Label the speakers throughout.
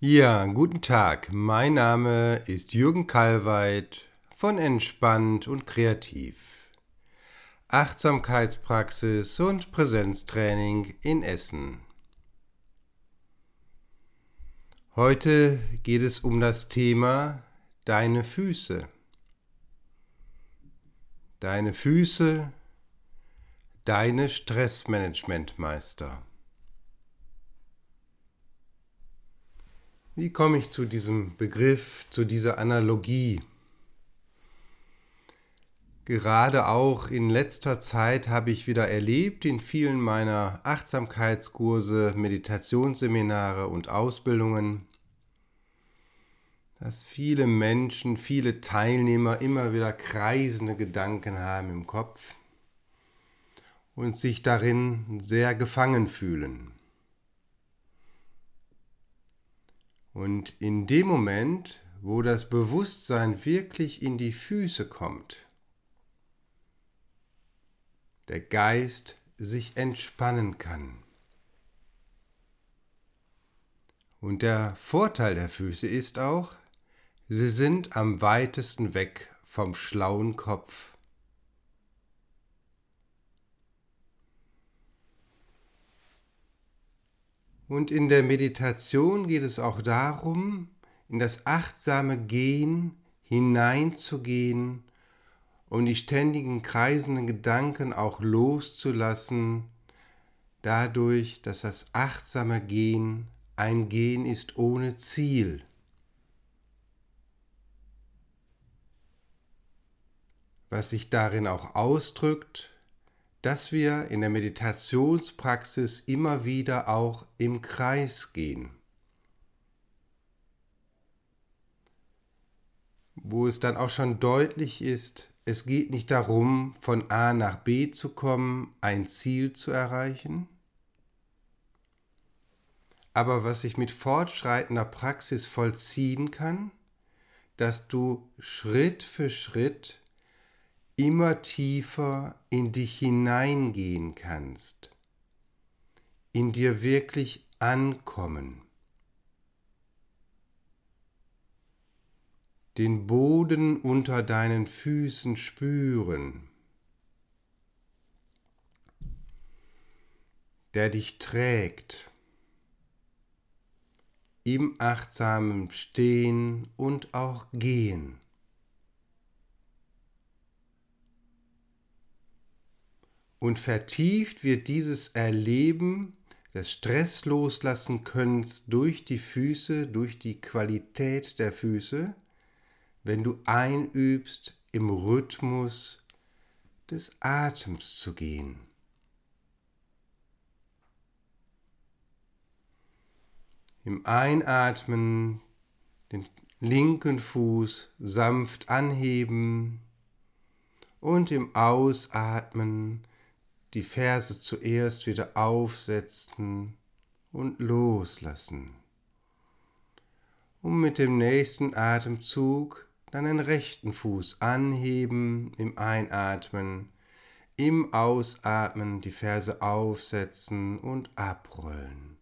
Speaker 1: Ja, guten Tag. Mein Name ist Jürgen Kalweit von Entspannt und Kreativ. Achtsamkeitspraxis und Präsenztraining in Essen. Heute geht es um das Thema deine Füße. Deine Füße, deine Stressmanagementmeister. Wie komme ich zu diesem Begriff, zu dieser Analogie? Gerade auch in letzter Zeit habe ich wieder erlebt in vielen meiner Achtsamkeitskurse, Meditationsseminare und Ausbildungen, dass viele Menschen, viele Teilnehmer immer wieder kreisende Gedanken haben im Kopf und sich darin sehr gefangen fühlen. Und in dem Moment, wo das Bewusstsein wirklich in die Füße kommt, der Geist sich entspannen kann. Und der Vorteil der Füße ist auch, sie sind am weitesten weg vom schlauen Kopf. Und in der Meditation geht es auch darum, in das achtsame Gehen hineinzugehen und die ständigen kreisenden Gedanken auch loszulassen, dadurch, dass das achtsame Gehen ein Gehen ist ohne Ziel. Was sich darin auch ausdrückt, dass wir in der Meditationspraxis immer wieder auch im Kreis gehen. Wo es dann auch schon deutlich ist, es geht nicht darum, von A nach B zu kommen, ein Ziel zu erreichen. Aber was sich mit fortschreitender Praxis vollziehen kann, dass du Schritt für Schritt immer tiefer in dich hineingehen kannst, in dir wirklich ankommen, den Boden unter deinen Füßen spüren, der dich trägt, im achtsamen Stehen und auch Gehen. Und vertieft wird dieses Erleben des Stressloslassen Könnens durch die Füße, durch die Qualität der Füße, wenn du einübst, im Rhythmus des Atems zu gehen. Im Einatmen den linken Fuß sanft anheben und im Ausatmen die Ferse zuerst wieder aufsetzen und loslassen. Und mit dem nächsten Atemzug deinen rechten Fuß anheben im Einatmen, im Ausatmen die Ferse aufsetzen und abrollen.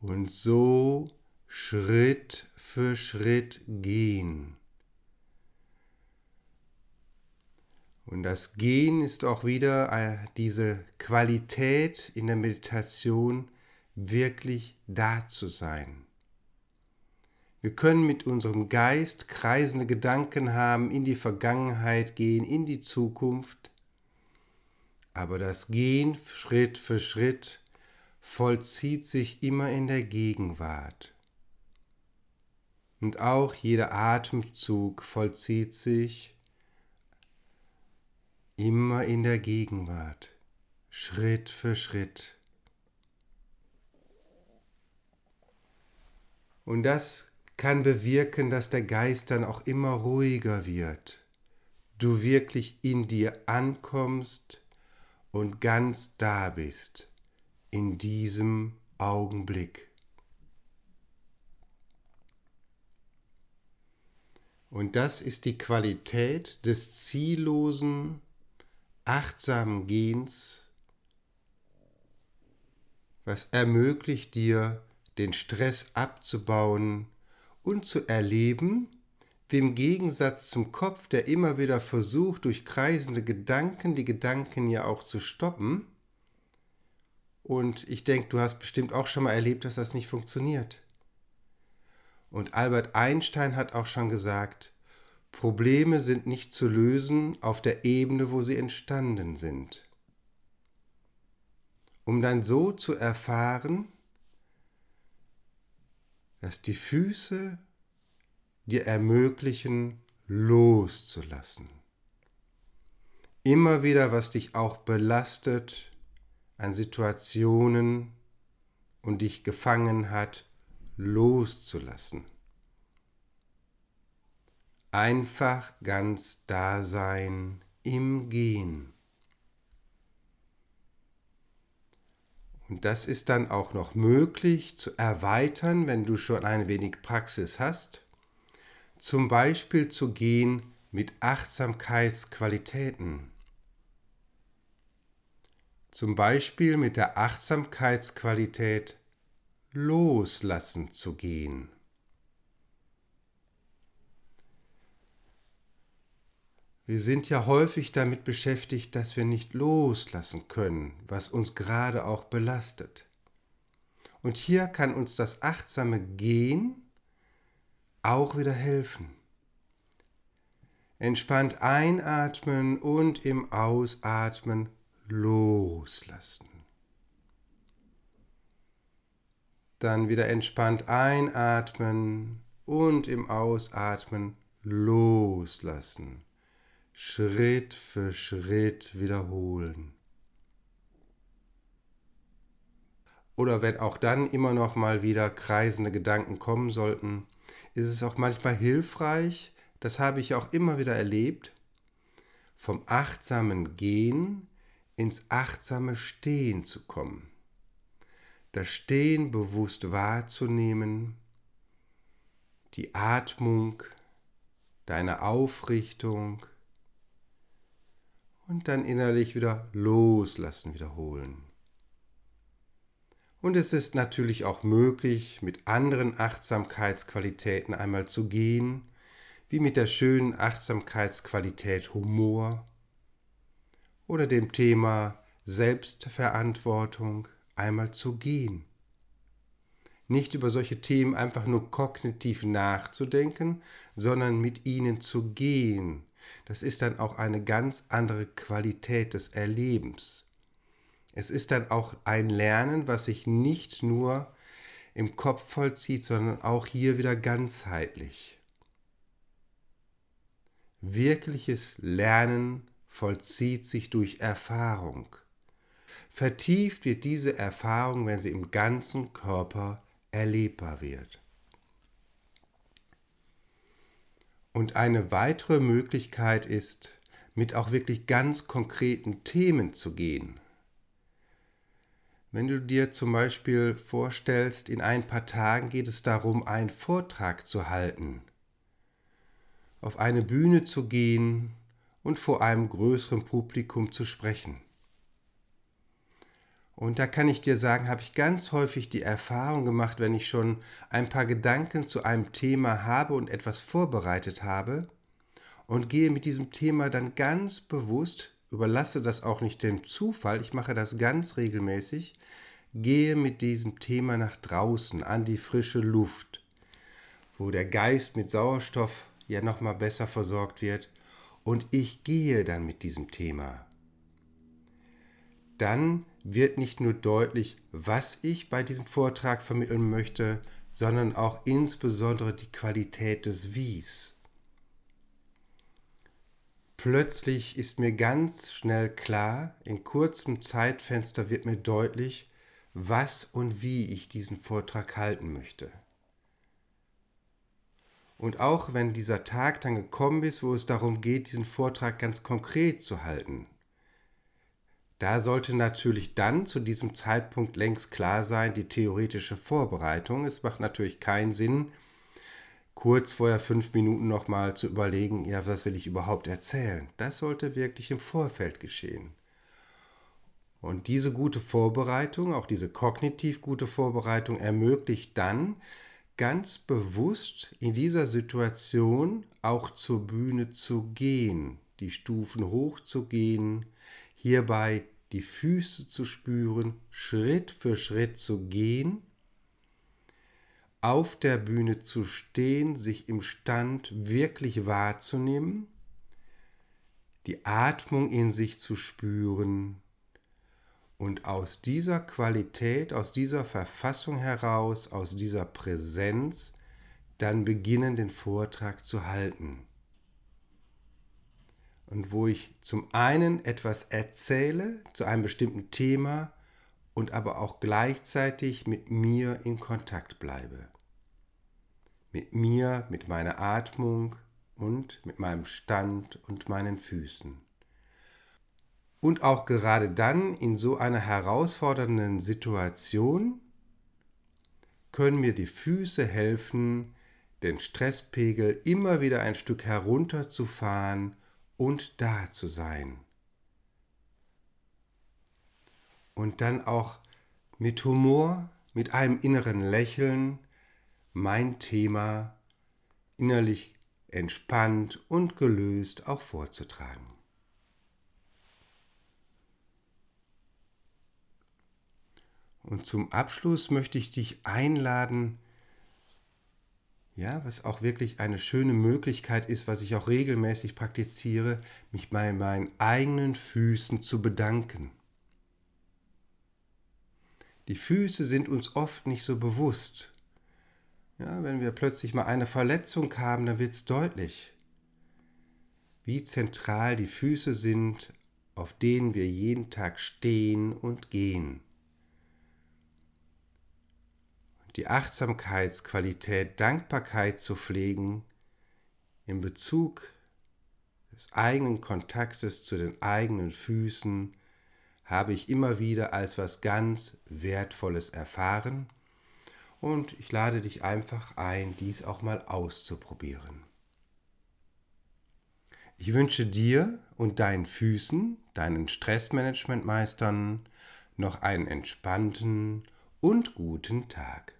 Speaker 1: Und so Schritt für Schritt gehen Und das Gehen ist auch wieder äh, diese Qualität in der Meditation, wirklich da zu sein. Wir können mit unserem Geist kreisende Gedanken haben, in die Vergangenheit gehen, in die Zukunft, aber das Gehen Schritt für Schritt vollzieht sich immer in der Gegenwart. Und auch jeder Atemzug vollzieht sich immer in der Gegenwart, Schritt für Schritt. Und das kann bewirken, dass der Geist dann auch immer ruhiger wird, du wirklich in dir ankommst und ganz da bist, in diesem Augenblick. Und das ist die Qualität des ziellosen, achtsamen Gehens, was ermöglicht dir den Stress abzubauen und zu erleben, im Gegensatz zum Kopf, der immer wieder versucht, durch kreisende Gedanken die Gedanken ja auch zu stoppen. Und ich denke, du hast bestimmt auch schon mal erlebt, dass das nicht funktioniert. Und Albert Einstein hat auch schon gesagt, Probleme sind nicht zu lösen auf der Ebene, wo sie entstanden sind. Um dann so zu erfahren, dass die Füße dir ermöglichen, loszulassen. Immer wieder, was dich auch belastet an Situationen und dich gefangen hat, loszulassen. Einfach ganz da sein im Gehen. Und das ist dann auch noch möglich zu erweitern, wenn du schon ein wenig Praxis hast zum Beispiel zu gehen mit Achtsamkeitsqualitäten. Zum Beispiel mit der Achtsamkeitsqualität loslassen zu gehen. Wir sind ja häufig damit beschäftigt, dass wir nicht loslassen können, was uns gerade auch belastet. Und hier kann uns das achtsame Gehen auch wieder helfen. Entspannt einatmen und im Ausatmen loslassen. Dann wieder entspannt einatmen und im Ausatmen loslassen. Schritt für Schritt wiederholen. Oder wenn auch dann immer noch mal wieder kreisende Gedanken kommen sollten, ist es auch manchmal hilfreich, das habe ich auch immer wieder erlebt, vom achtsamen Gehen ins achtsame Stehen zu kommen. Das Stehen bewusst wahrzunehmen, die Atmung, deine Aufrichtung und dann innerlich wieder loslassen wiederholen. Und es ist natürlich auch möglich, mit anderen Achtsamkeitsqualitäten einmal zu gehen, wie mit der schönen Achtsamkeitsqualität Humor oder dem Thema Selbstverantwortung einmal zu gehen. Nicht über solche Themen einfach nur kognitiv nachzudenken, sondern mit ihnen zu gehen. Das ist dann auch eine ganz andere Qualität des Erlebens. Es ist dann auch ein Lernen, was sich nicht nur im Kopf vollzieht, sondern auch hier wieder ganzheitlich. Wirkliches Lernen vollzieht sich durch Erfahrung. Vertieft wird diese Erfahrung, wenn sie im ganzen Körper erlebbar wird. Und eine weitere Möglichkeit ist, mit auch wirklich ganz konkreten Themen zu gehen. Wenn du dir zum Beispiel vorstellst, in ein paar Tagen geht es darum, einen Vortrag zu halten, auf eine Bühne zu gehen und vor einem größeren Publikum zu sprechen. Und da kann ich dir sagen, habe ich ganz häufig die Erfahrung gemacht, wenn ich schon ein paar Gedanken zu einem Thema habe und etwas vorbereitet habe und gehe mit diesem Thema dann ganz bewusst überlasse das auch nicht dem Zufall, ich mache das ganz regelmäßig, gehe mit diesem Thema nach draußen an die frische Luft, wo der Geist mit Sauerstoff ja nochmal besser versorgt wird und ich gehe dann mit diesem Thema. Dann wird nicht nur deutlich, was ich bei diesem Vortrag vermitteln möchte, sondern auch insbesondere die Qualität des Wies. Plötzlich ist mir ganz schnell klar, in kurzem Zeitfenster wird mir deutlich, was und wie ich diesen Vortrag halten möchte. Und auch wenn dieser Tag dann gekommen ist, wo es darum geht, diesen Vortrag ganz konkret zu halten, da sollte natürlich dann zu diesem Zeitpunkt längst klar sein, die theoretische Vorbereitung. Es macht natürlich keinen Sinn, kurz vorher fünf Minuten nochmal zu überlegen, ja, was will ich überhaupt erzählen? Das sollte wirklich im Vorfeld geschehen. Und diese gute Vorbereitung, auch diese kognitiv gute Vorbereitung, ermöglicht dann ganz bewusst in dieser Situation auch zur Bühne zu gehen, die Stufen hochzugehen, hierbei die Füße zu spüren, Schritt für Schritt zu gehen, auf der Bühne zu stehen, sich im Stand wirklich wahrzunehmen, die Atmung in sich zu spüren und aus dieser Qualität, aus dieser Verfassung heraus, aus dieser Präsenz, dann beginnen den Vortrag zu halten. Und wo ich zum einen etwas erzähle zu einem bestimmten Thema und aber auch gleichzeitig mit mir in Kontakt bleibe. Mit mir, mit meiner Atmung und mit meinem Stand und meinen Füßen. Und auch gerade dann in so einer herausfordernden Situation können mir die Füße helfen, den Stresspegel immer wieder ein Stück herunterzufahren und da zu sein. Und dann auch mit Humor, mit einem inneren Lächeln mein Thema innerlich entspannt und gelöst auch vorzutragen. Und zum Abschluss möchte ich dich einladen, ja, was auch wirklich eine schöne Möglichkeit ist, was ich auch regelmäßig praktiziere, mich bei meinen eigenen Füßen zu bedanken. Die Füße sind uns oft nicht so bewusst. Ja, wenn wir plötzlich mal eine Verletzung haben, dann wird es deutlich, wie zentral die Füße sind, auf denen wir jeden Tag stehen und gehen. Die Achtsamkeitsqualität Dankbarkeit zu pflegen in Bezug des eigenen Kontaktes zu den eigenen Füßen, habe ich immer wieder als was ganz Wertvolles erfahren und ich lade dich einfach ein, dies auch mal auszuprobieren. Ich wünsche dir und deinen Füßen, deinen Stressmanagementmeistern noch einen entspannten und guten Tag.